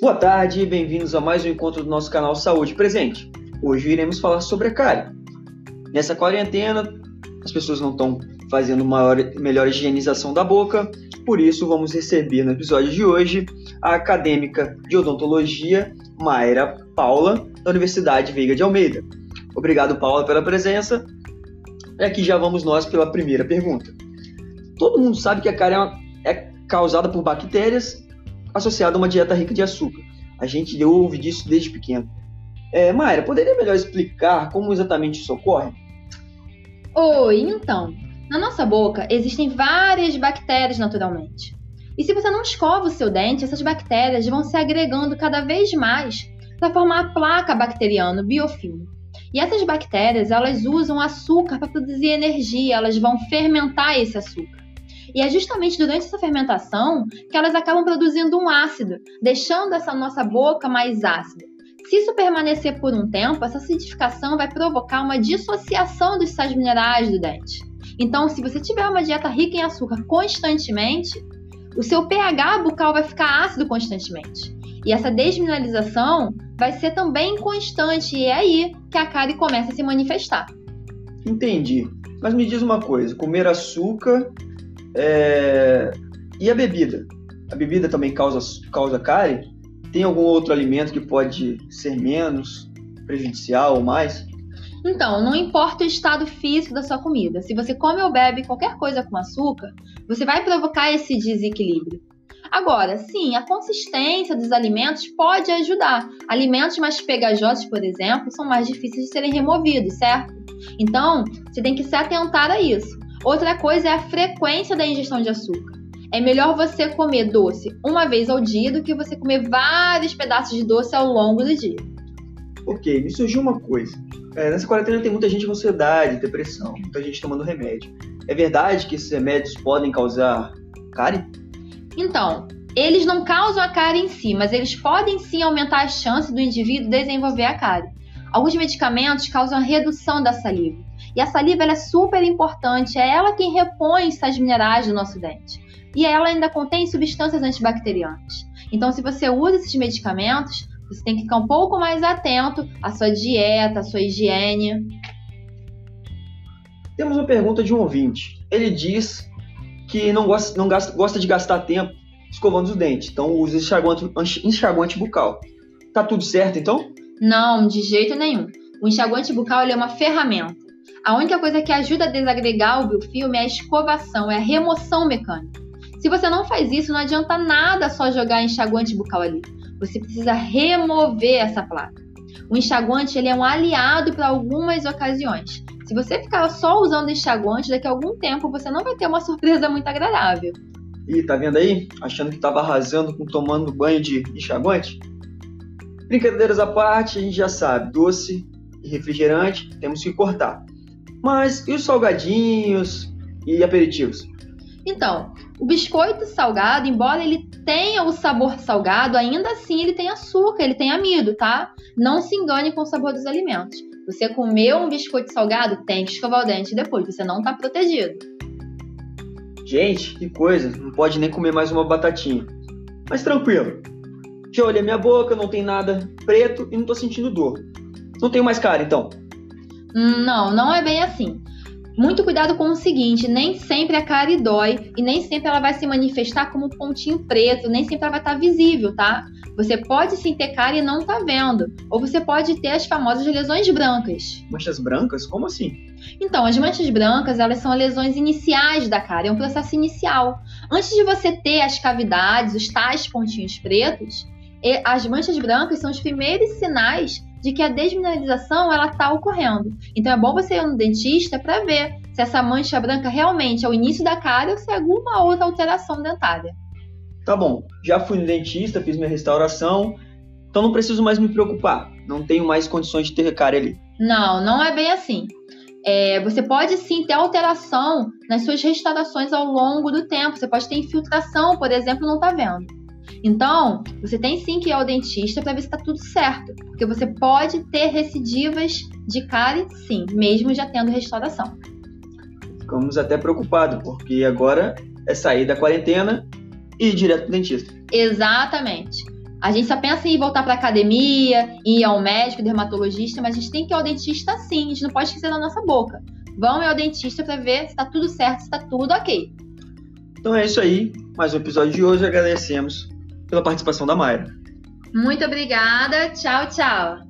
Boa tarde e bem-vindos a mais um encontro do nosso canal Saúde Presente. Hoje iremos falar sobre a cárie. Nessa quarentena, as pessoas não estão fazendo maior, melhor higienização da boca, por isso vamos receber no episódio de hoje a acadêmica de odontologia Mayra Paula, da Universidade Veiga de Almeida. Obrigado, Paula, pela presença. E aqui já vamos nós pela primeira pergunta. Todo mundo sabe que a cárie é, é causada por bactérias associada a uma dieta rica de açúcar. A gente ouve disso desde pequeno. É, Mayra, poderia melhor explicar como exatamente isso ocorre? Oi, então. Na nossa boca existem várias bactérias naturalmente. E se você não escova o seu dente, essas bactérias vão se agregando cada vez mais para formar a placa bacteriana, biofilme. E essas bactérias, elas usam açúcar para produzir energia, elas vão fermentar esse açúcar. E é justamente durante essa fermentação que elas acabam produzindo um ácido, deixando essa nossa boca mais ácida. Se isso permanecer por um tempo, essa acidificação vai provocar uma dissociação dos sais minerais do dente. Então, se você tiver uma dieta rica em açúcar constantemente, o seu pH bucal vai ficar ácido constantemente. E essa desmineralização vai ser também constante, e é aí que a cárie começa a se manifestar. Entendi. Mas me diz uma coisa: comer açúcar é... E a bebida? A bebida também causa, causa cárie? Tem algum outro alimento que pode ser menos prejudicial ou mais? Então, não importa o estado físico da sua comida, se você come ou bebe qualquer coisa com açúcar, você vai provocar esse desequilíbrio. Agora, sim, a consistência dos alimentos pode ajudar. Alimentos mais pegajosos, por exemplo, são mais difíceis de serem removidos, certo? Então, você tem que se atentar a isso. Outra coisa é a frequência da ingestão de açúcar. É melhor você comer doce uma vez ao dia do que você comer vários pedaços de doce ao longo do dia. Ok, me surgiu uma coisa. É, nessa quarentena tem muita gente com ansiedade, depressão, muita gente tomando remédio. É verdade que esses remédios podem causar cárie? Então, eles não causam a cárie em si, mas eles podem sim aumentar a chance do indivíduo desenvolver a cárie. Alguns medicamentos causam a redução da saliva. E a saliva é super importante, é ela quem repõe sais minerais do nosso dente. E ela ainda contém substâncias antibacterianas. Então, se você usa esses medicamentos, você tem que ficar um pouco mais atento à sua dieta, à sua higiene. Temos uma pergunta de um ouvinte. Ele diz que não gosta, não gasta, gosta de gastar tempo escovando os dentes, então usa enxaguante, enxaguante bucal. Tá tudo certo então? Não, de jeito nenhum. O enxaguante bucal é uma ferramenta. A única coisa que ajuda a desagregar o biofilme é a escovação, é a remoção mecânica. Se você não faz isso, não adianta nada só jogar enxaguante bucal ali. Você precisa remover essa placa. O enxaguante ele é um aliado para algumas ocasiões. Se você ficar só usando enxaguante, daqui a algum tempo você não vai ter uma surpresa muito agradável. Ih, tá vendo aí? Achando que estava arrasando com tomando banho de enxaguante? Brincadeiras à parte, a gente já sabe, doce e refrigerante temos que cortar. Mas e os salgadinhos e aperitivos? Então, o biscoito salgado, embora ele tenha o sabor salgado, ainda assim ele tem açúcar, ele tem amido, tá? Não se engane com o sabor dos alimentos. Você comeu um biscoito salgado, tem que escovar o dente depois, você não tá protegido. Gente, que coisa, não pode nem comer mais uma batatinha. Mas tranquilo. Já olhei minha boca, não tem nada preto e não tô sentindo dor. Não tenho mais cara, então. Não, não é bem assim. Muito cuidado com o seguinte: nem sempre a cárie dói e nem sempre ela vai se manifestar como um pontinho preto, nem sempre ela vai estar visível, tá? Você pode sim ter cárie e não tá vendo, ou você pode ter as famosas lesões brancas. Manchas brancas? Como assim? Então, as manchas brancas, elas são lesões iniciais da cárie, é um processo inicial. Antes de você ter as cavidades, os tais pontinhos pretos, as manchas brancas são os primeiros sinais de que a desmineralização ela está ocorrendo. Então é bom você ir no dentista para ver se essa mancha branca realmente é o início da cárie ou se é alguma outra alteração dentária. Tá bom, já fui no dentista, fiz minha restauração, então não preciso mais me preocupar. Não tenho mais condições de ter cárie ali. Não, não é bem assim. É, você pode sim ter alteração nas suas restaurações ao longo do tempo. Você pode ter infiltração, por exemplo, não está vendo. Então, você tem sim que ir ao dentista para ver se está tudo certo, porque você pode ter recidivas de cárie, sim, mesmo já tendo restauração. Ficamos até preocupados, porque agora é sair da quarentena e ir direto para o dentista. Exatamente. A gente só pensa em voltar para academia, em ir ao médico, dermatologista, mas a gente tem que ir ao dentista sim, a gente não pode esquecer da nossa boca. Vamos ao dentista para ver se está tudo certo, se está tudo ok. Então é isso aí, mais um episódio de hoje. Agradecemos pela participação da Mayra. Muito obrigada, tchau, tchau.